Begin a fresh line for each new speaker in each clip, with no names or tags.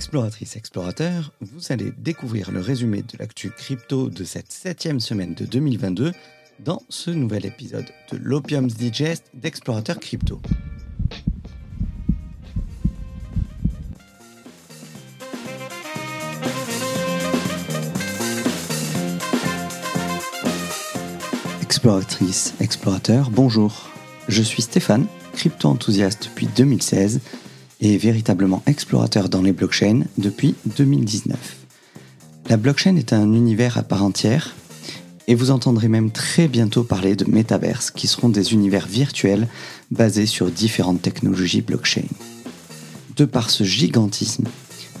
Exploratrice, explorateur, vous allez découvrir le résumé de l'actu crypto de cette septième semaine de 2022 dans ce nouvel épisode de l'Opium's Digest d'Explorateur Crypto. Exploratrice, explorateur, bonjour. Je suis Stéphane, crypto-enthousiaste depuis 2016 et véritablement explorateur dans les blockchains depuis 2019. La blockchain est un univers à part entière et vous entendrez même très bientôt parler de métaverses qui seront des univers virtuels basés sur différentes technologies blockchain. De par ce gigantisme,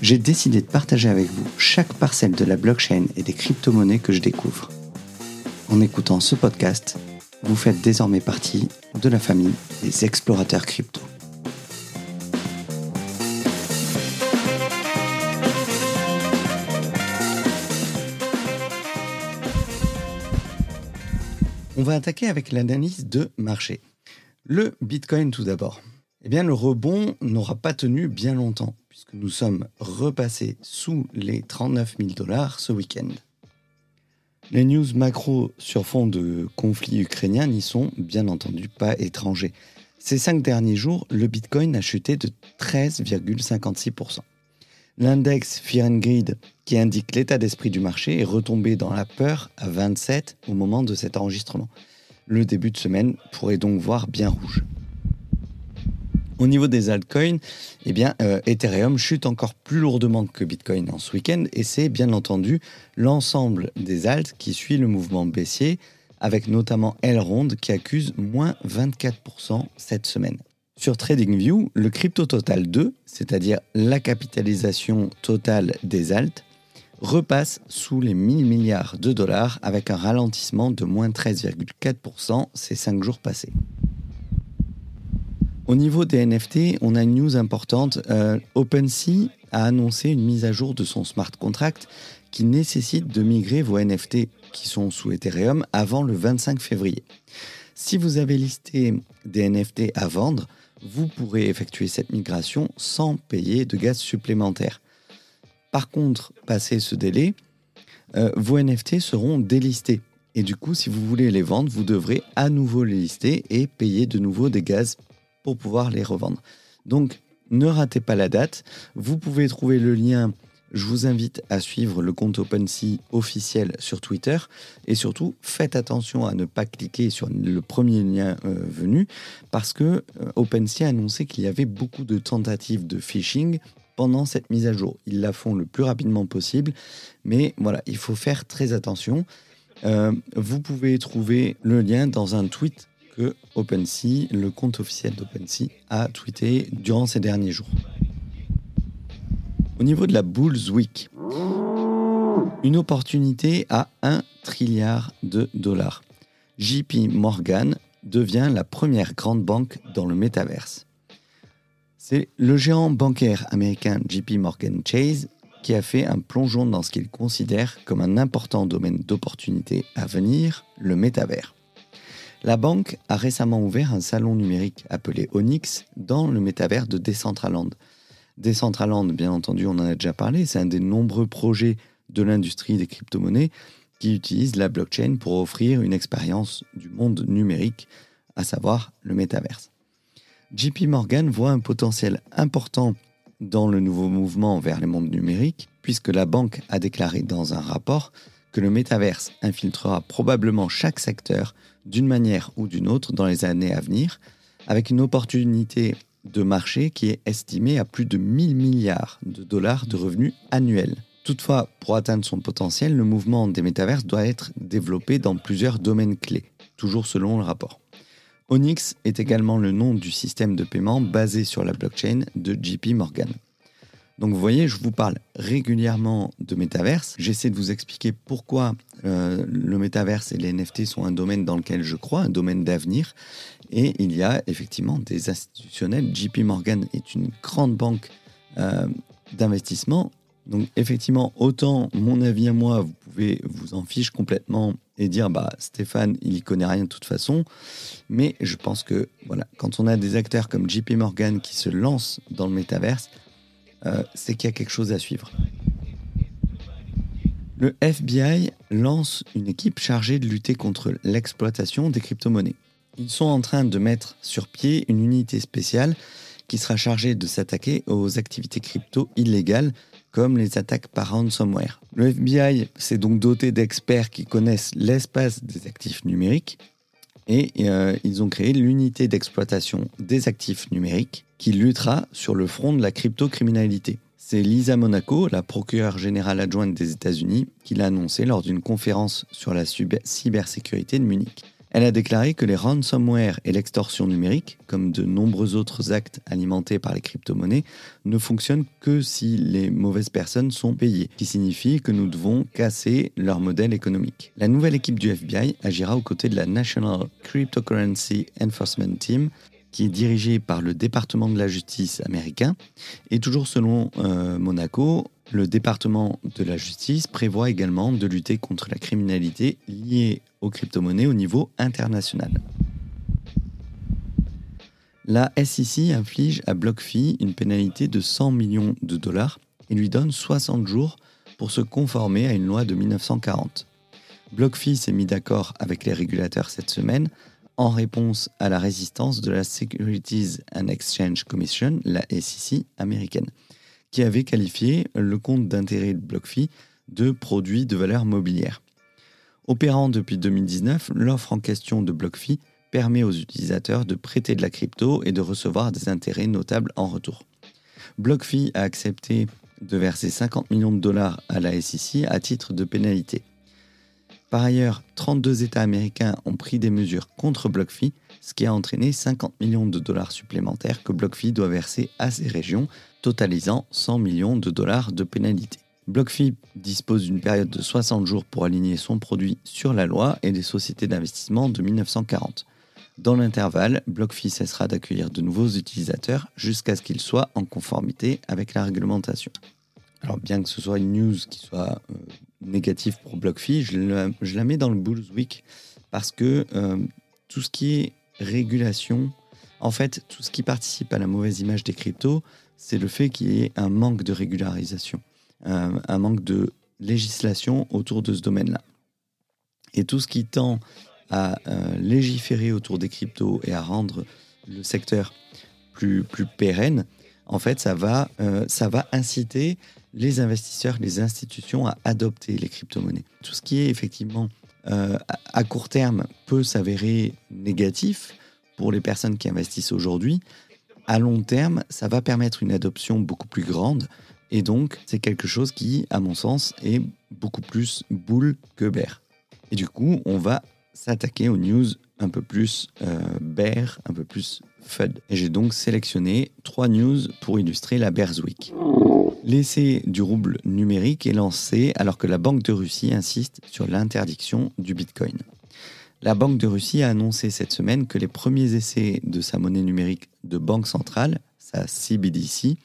j'ai décidé de partager avec vous chaque parcelle de la blockchain et des crypto-monnaies que je découvre. En écoutant ce podcast, vous faites désormais partie de la famille des explorateurs crypto. On va attaquer avec l'analyse de marché. Le Bitcoin tout d'abord. Eh bien, le rebond n'aura pas tenu bien longtemps, puisque nous sommes repassés sous les 39 000 dollars ce week-end. Les news macro sur fond de conflit ukrainien n'y sont bien entendu pas étrangers. Ces cinq derniers jours, le Bitcoin a chuté de 13,56%. L'index Fear qui indique l'état d'esprit du marché, est retombé dans la peur à 27 au moment de cet enregistrement. Le début de semaine pourrait donc voir bien rouge. Au niveau des altcoins, eh bien, euh, Ethereum chute encore plus lourdement que Bitcoin en ce week-end et c'est bien entendu l'ensemble des alts qui suit le mouvement baissier, avec notamment Elrond qui accuse moins 24% cette semaine. Sur TradingView, le crypto total 2, c'est-à-dire la capitalisation totale des alts, repasse sous les 1000 milliards de dollars avec un ralentissement de moins 13,4% ces 5 jours passés. Au niveau des NFT, on a une news importante. Euh, OpenSea a annoncé une mise à jour de son smart contract qui nécessite de migrer vos NFT qui sont sous Ethereum avant le 25 février. Si vous avez listé des NFT à vendre, vous pourrez effectuer cette migration sans payer de gaz supplémentaire. Par contre, passé ce délai, euh, vos NFT seront délistés. Et du coup, si vous voulez les vendre, vous devrez à nouveau les lister et payer de nouveau des gaz pour pouvoir les revendre. Donc, ne ratez pas la date. Vous pouvez trouver le lien je vous invite à suivre le compte OpenSea officiel sur Twitter et surtout faites attention à ne pas cliquer sur le premier lien euh, venu parce que euh, OpenSea a annoncé qu'il y avait beaucoup de tentatives de phishing pendant cette mise à jour. Ils la font le plus rapidement possible, mais voilà, il faut faire très attention. Euh, vous pouvez trouver le lien dans un tweet que OpenSea, le compte officiel d'OpenSea, a tweeté durant ces derniers jours. Au niveau de la Bulls Week, une opportunité à 1 trilliard de dollars. JP Morgan devient la première grande banque dans le métaverse. C'est le géant bancaire américain JP Morgan Chase qui a fait un plongeon dans ce qu'il considère comme un important domaine d'opportunité à venir, le métavers. La banque a récemment ouvert un salon numérique appelé Onyx dans le métavers de Decentraland, Decentraland, bien entendu, on en a déjà parlé, c'est un des nombreux projets de l'industrie des crypto-monnaies qui utilise la blockchain pour offrir une expérience du monde numérique, à savoir le métaverse. JP Morgan voit un potentiel important dans le nouveau mouvement vers les mondes numériques, puisque la banque a déclaré dans un rapport que le métaverse infiltrera probablement chaque secteur d'une manière ou d'une autre dans les années à venir, avec une opportunité de marché qui est estimé à plus de 1000 milliards de dollars de revenus annuels. Toutefois, pour atteindre son potentiel, le mouvement des métaverses doit être développé dans plusieurs domaines clés, toujours selon le rapport. Onyx est également le nom du système de paiement basé sur la blockchain de JP Morgan. Donc vous voyez, je vous parle régulièrement de métaverse. J'essaie de vous expliquer pourquoi euh, le métaverse et les NFT sont un domaine dans lequel je crois, un domaine d'avenir. Et il y a effectivement des institutionnels. JP Morgan est une grande banque euh, d'investissement. Donc effectivement, autant mon avis à moi, vous pouvez vous en fiche complètement et dire bah Stéphane, il y connaît rien de toute façon. Mais je pense que voilà, quand on a des acteurs comme JP Morgan qui se lancent dans le métaverse, euh, c'est qu'il y a quelque chose à suivre. Le FBI lance une équipe chargée de lutter contre l'exploitation des crypto-monnaies. Ils sont en train de mettre sur pied une unité spéciale qui sera chargée de s'attaquer aux activités crypto illégales comme les attaques par ransomware. Le FBI s'est donc doté d'experts qui connaissent l'espace des actifs numériques et euh, ils ont créé l'unité d'exploitation des actifs numériques qui luttera sur le front de la crypto-criminalité. C'est Lisa Monaco, la procureure générale adjointe des États-Unis, qui l'a annoncé lors d'une conférence sur la cybersécurité de Munich. Elle a déclaré que les ransomware et l'extorsion numérique, comme de nombreux autres actes alimentés par les crypto-monnaies, ne fonctionnent que si les mauvaises personnes sont payées, ce qui signifie que nous devons casser leur modèle économique. La nouvelle équipe du FBI agira aux côtés de la National Cryptocurrency Enforcement Team, qui est dirigée par le département de la justice américain. Et toujours selon euh, Monaco, le département de la justice prévoit également de lutter contre la criminalité liée aux crypto-monnaies au niveau international. La SEC inflige à BlockFi une pénalité de 100 millions de dollars et lui donne 60 jours pour se conformer à une loi de 1940. BlockFi s'est mis d'accord avec les régulateurs cette semaine en réponse à la résistance de la Securities and Exchange Commission, la SEC américaine qui avait qualifié le compte d'intérêt de BlockFi de produit de valeur mobilière. Opérant depuis 2019, l'offre en question de BlockFi permet aux utilisateurs de prêter de la crypto et de recevoir des intérêts notables en retour. BlockFi a accepté de verser 50 millions de dollars à la SEC à titre de pénalité. Par ailleurs, 32 États américains ont pris des mesures contre BlockFi, ce qui a entraîné 50 millions de dollars supplémentaires que BlockFi doit verser à ces régions, totalisant 100 millions de dollars de pénalité. BlockFi dispose d'une période de 60 jours pour aligner son produit sur la loi et les sociétés d'investissement de 1940. Dans l'intervalle, BlockFi cessera d'accueillir de nouveaux utilisateurs jusqu'à ce qu'ils soient en conformité avec la réglementation. Alors bien que ce soit une news qui soit euh, négative pour BlockFi, je la, mets dans le Bulls Week parce que euh, tout ce qui est régulation, en fait, tout ce qui participe à la mauvaise image des cryptos, c'est le fait qu'il y ait un manque de régularisation, euh, un manque de législation autour de ce domaine-là. Et tout ce qui tend à légiférer autour des cryptos et à rendre le secteur plus, plus pérenne, en fait, ça va, ça va inciter les investisseurs, les institutions à adopter les crypto-monnaies. Tout ce qui est effectivement euh, à court terme peut s'avérer négatif pour les personnes qui investissent aujourd'hui. À long terme, ça va permettre une adoption beaucoup plus grande et donc c'est quelque chose qui, à mon sens, est beaucoup plus boule que bear. Et du coup, on va s'attaquer aux news un peu plus euh, bear, un peu plus FUD. Et j'ai donc sélectionné trois news pour illustrer la Bears Week. L'essai du rouble numérique est lancé alors que la Banque de Russie insiste sur l'interdiction du Bitcoin. La Banque de Russie a annoncé cette semaine que les premiers essais de sa monnaie numérique de banque centrale, sa CBDC,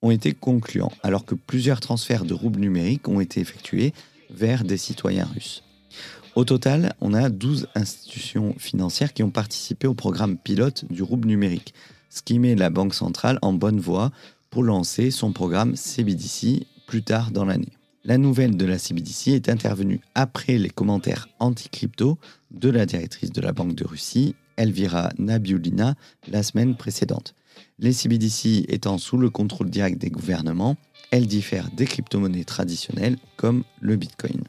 ont été concluants, alors que plusieurs transferts de roubles numériques ont été effectués vers des citoyens russes. Au total, on a 12 institutions financières qui ont participé au programme pilote du rouble numérique, ce qui met la Banque centrale en bonne voie pour lancer son programme CBDC plus tard dans l'année. La nouvelle de la CBDC est intervenue après les commentaires anti-crypto de la directrice de la Banque de Russie, Elvira Nabiulina, la semaine précédente. Les CBDC étant sous le contrôle direct des gouvernements, elles diffèrent des crypto-monnaies traditionnelles comme le Bitcoin.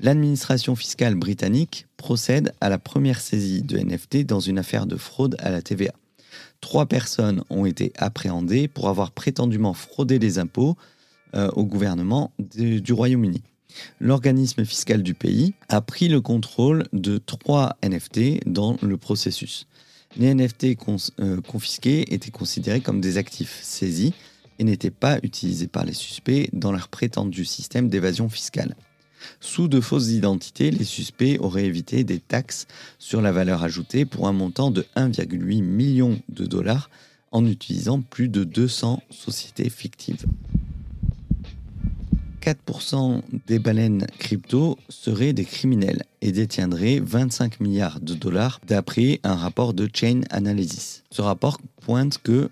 L'administration fiscale britannique procède à la première saisie de NFT dans une affaire de fraude à la TVA. Trois personnes ont été appréhendées pour avoir prétendument fraudé les impôts euh, au gouvernement du Royaume-Uni. L'organisme fiscal du pays a pris le contrôle de trois NFT dans le processus. Les NFT euh, confisqués étaient considérés comme des actifs saisis et n'étaient pas utilisés par les suspects dans leur prétendu système d'évasion fiscale. Sous de fausses identités, les suspects auraient évité des taxes sur la valeur ajoutée pour un montant de 1,8 million de dollars en utilisant plus de 200 sociétés fictives. 4% des baleines crypto seraient des criminels et détiendraient 25 milliards de dollars d'après un rapport de Chain Analysis. Ce rapport pointe que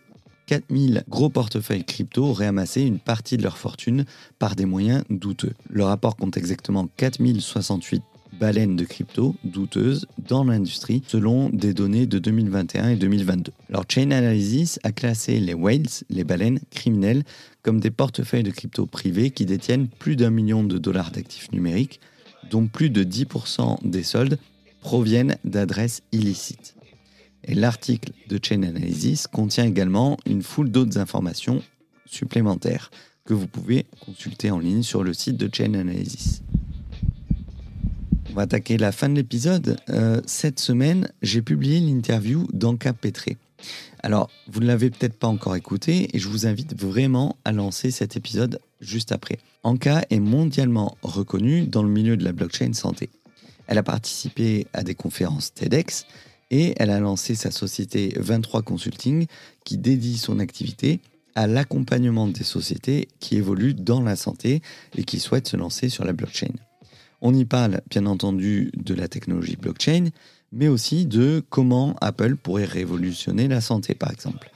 4000 gros portefeuilles crypto auraient amassé une partie de leur fortune par des moyens douteux. Le rapport compte exactement 4068 baleines de crypto douteuses dans l'industrie selon des données de 2021 et 2022. Alors Chain Analysis a classé les whales, les baleines criminelles, comme des portefeuilles de crypto privés qui détiennent plus d'un million de dollars d'actifs numériques, dont plus de 10% des soldes proviennent d'adresses illicites. Et l'article de Chain Analysis contient également une foule d'autres informations supplémentaires que vous pouvez consulter en ligne sur le site de Chain Analysis. On va attaquer la fin de l'épisode. Euh, cette semaine, j'ai publié l'interview d'Anka Petré. Alors, vous ne l'avez peut-être pas encore écouté et je vous invite vraiment à lancer cet épisode juste après. Anka est mondialement reconnue dans le milieu de la blockchain santé. Elle a participé à des conférences TEDx et elle a lancé sa société 23 Consulting qui dédie son activité à l'accompagnement des sociétés qui évoluent dans la santé et qui souhaitent se lancer sur la blockchain. On y parle bien entendu de la technologie blockchain, mais aussi de comment Apple pourrait révolutionner la santé par exemple.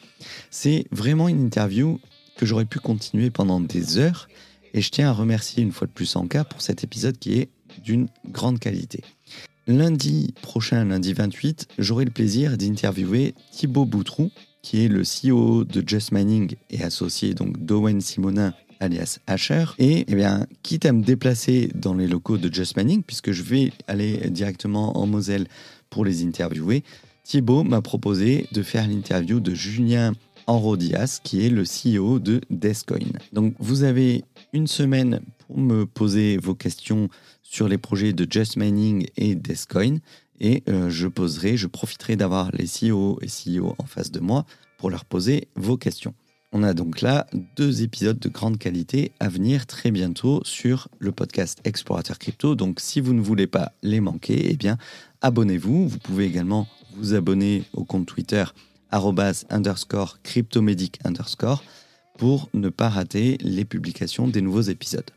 C'est vraiment une interview que j'aurais pu continuer pendant des heures et je tiens à remercier une fois de plus Anka pour cet épisode qui est d'une grande qualité. Lundi prochain, lundi 28, j'aurai le plaisir d'interviewer Thibaut Boutrou, qui est le CEO de Just Mining et associé donc d'Owen Simonin alias Asher. Et eh bien, quitte à me déplacer dans les locaux de Just Mining, puisque je vais aller directement en Moselle pour les interviewer, Thibaut m'a proposé de faire l'interview de Julien Enrodias, qui est le CEO de Descoin. Donc vous avez une semaine pour me poser vos questions sur les projets de Just Mining et Descoin. Et euh, je poserai, je profiterai d'avoir les CEO et CEO en face de moi pour leur poser vos questions. On a donc là deux épisodes de grande qualité à venir très bientôt sur le podcast Explorateur Crypto. Donc si vous ne voulez pas les manquer, eh bien abonnez-vous. Vous pouvez également vous abonner au compte Twitter underscore cryptomédic underscore pour ne pas rater les publications des nouveaux épisodes.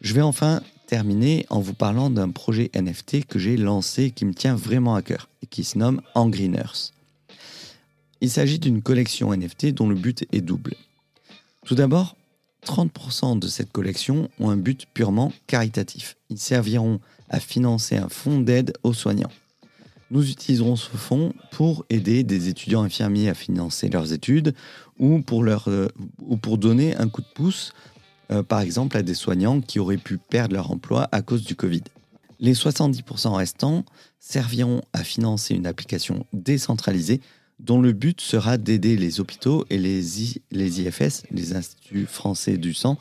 Je vais enfin terminer en vous parlant d'un projet NFT que j'ai lancé qui me tient vraiment à cœur et qui se nomme Engreeners. Il s'agit d'une collection NFT dont le but est double. Tout d'abord, 30% de cette collection ont un but purement caritatif. Ils serviront à financer un fonds d'aide aux soignants. Nous utiliserons ce fonds pour aider des étudiants infirmiers à financer leurs études ou pour, euh, donner un coup de pouce euh, par exemple à des soignants qui auraient pu perdre leur emploi à cause du Covid. Les 70% restants serviront à financer une application décentralisée dont le but sera d'aider les hôpitaux et les IFS, les Instituts français du sang,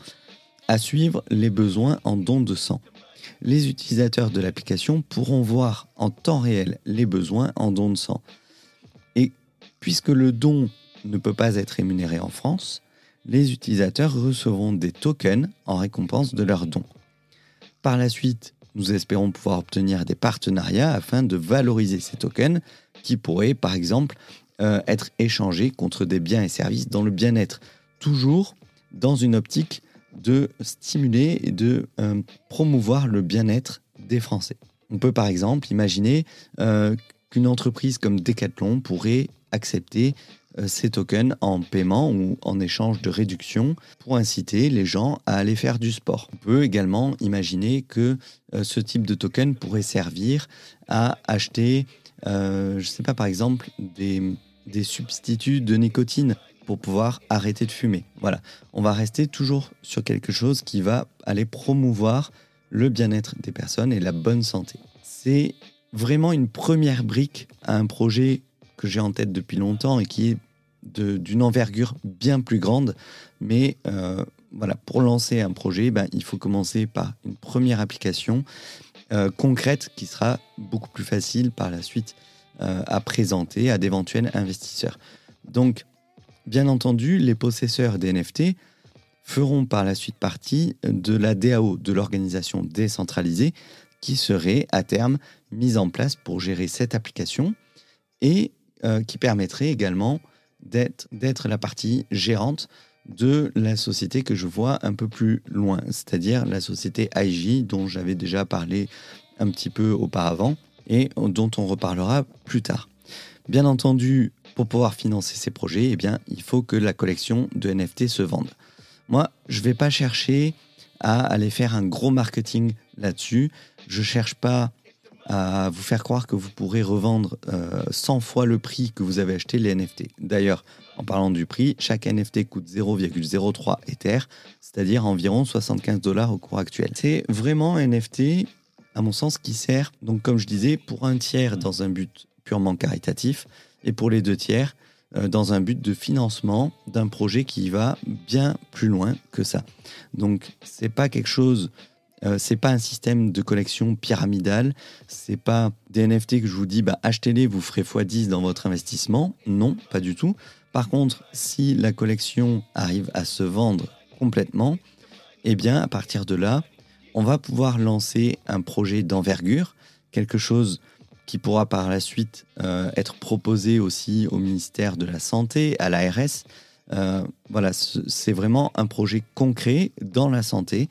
à suivre les besoins en dons de sang. Les utilisateurs de l'application pourront voir en temps réel les besoins en dons de sang. Et puisque le don ne peut pas être rémunéré en France, les utilisateurs recevront des tokens en récompense de leurs dons. Par la suite, nous espérons pouvoir obtenir des partenariats afin de valoriser ces tokens qui pourraient par exemple euh, être échangés contre des biens et services dans le bien-être, toujours dans une optique de stimuler et de euh, promouvoir le bien-être des Français. On peut par exemple imaginer euh, qu'une entreprise comme Decathlon pourrait accepter euh, ces tokens en paiement ou en échange de réduction pour inciter les gens à aller faire du sport. On peut également imaginer que ce type de token pourrait servir à acheter, je ne sais pas, par exemple, des, des substituts de nicotine pour pouvoir arrêter de fumer. Voilà, on va rester toujours sur quelque chose qui va aller promouvoir le bien-être des personnes et la bonne santé. C'est vraiment une première brique à un projet que j'ai en tête depuis longtemps et qui est d'une envergure bien plus grande. Mais euh, voilà, pour lancer un projet, ben, il faut commencer par une première application euh, concrète qui sera beaucoup plus facile par la suite euh, à présenter à d'éventuels investisseurs. Donc, bien entendu, les possesseurs des NFT feront par la suite partie de la DAO, de l'organisation décentralisée, qui serait à terme mise en place pour gérer cette application et euh, qui permettrait également d'être la partie gérante de la société que je vois un peu plus loin, c'est-à-dire la société IG dont j'avais déjà parlé un petit peu auparavant et dont on reparlera plus tard. Bien entendu, pour pouvoir financer ces projets, eh bien, il faut que la collection de NFT se vende. Moi, je ne vais pas chercher à aller faire un gros marketing là-dessus. Je ne cherche pas à vous faire croire que vous pourrez revendre 100 euh, fois le prix que vous avez acheté les NFT. D'ailleurs, en parlant du prix, chaque NFT coûte 0,03 Ether, c'est-à-dire environ 75 dollars au cours actuel. C'est vraiment un NFT, à mon sens, qui sert, donc comme je disais, pour un tiers dans un but purement caritatif et pour les deux tiers euh, dans un but de financement d'un projet qui va bien plus loin que ça. Donc, c'est pas quelque chose euh, c'est pas un système de collection pyramidal. C'est pas des NFT que je vous dis, bah, achetez-les, vous ferez x10 dans votre investissement. Non, pas du tout. Par contre, si la collection arrive à se vendre complètement, eh bien, à partir de là, on va pouvoir lancer un projet d'envergure, quelque chose qui pourra par la suite euh, être proposé aussi au ministère de la Santé, à l'ARS. Euh, voilà, c'est vraiment un projet concret dans la santé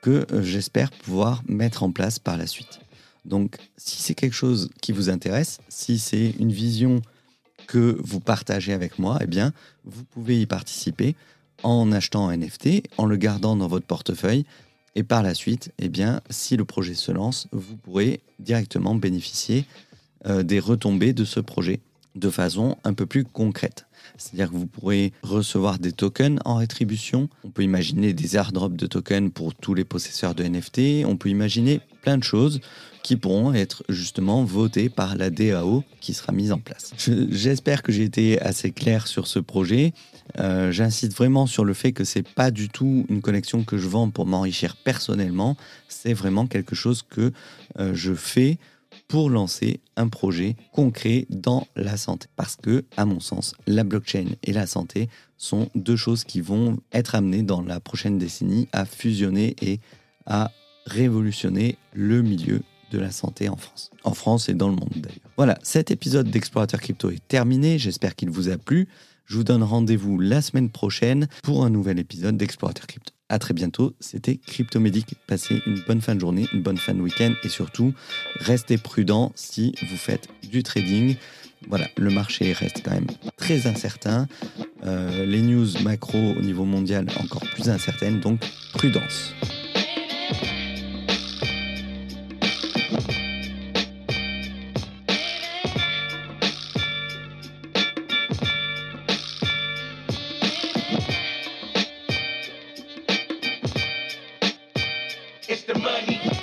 que euh, j'espère pouvoir mettre en place par la suite. Donc, si c'est quelque chose qui vous intéresse, si c'est une vision que vous partagez avec moi, eh bien, vous pouvez y participer en achetant un NFT, en le gardant dans votre portefeuille, et par la suite, eh si le projet se lance, vous pourrez directement bénéficier euh, des retombées de ce projet de façon un peu plus concrète. C'est-à-dire que vous pourrez recevoir des tokens en rétribution. On peut imaginer des airdrops de tokens pour tous les possesseurs de NFT. On peut imaginer plein de choses qui pourront être justement votées par la DAO qui sera mise en place. J'espère que j'ai été assez clair sur ce projet. Euh, j'insiste vraiment sur le fait que c'est pas du tout une collection que je vends pour m'enrichir personnellement. C'est vraiment quelque chose que euh, je fais pour lancer un projet concret dans la santé. Parce que, à mon sens, la blockchain et la santé sont deux choses qui vont être amenées dans la prochaine décennie à fusionner et à révolutionner le milieu de la santé en France. En France et dans le monde d'ailleurs. Voilà, cet épisode d'Explorateur Crypto est terminé. J'espère qu'il vous a plu. Je vous donne rendez-vous la semaine prochaine pour un nouvel épisode d'Explorateur Crypto. À très bientôt, c'était Cryptomédic. Passez une bonne fin de journée, une bonne fin de week-end et surtout, restez prudent si vous faites du trading. Voilà, le marché reste quand même très incertain. Euh, les news macro au niveau mondial encore plus incertaines, donc prudence. it's the money.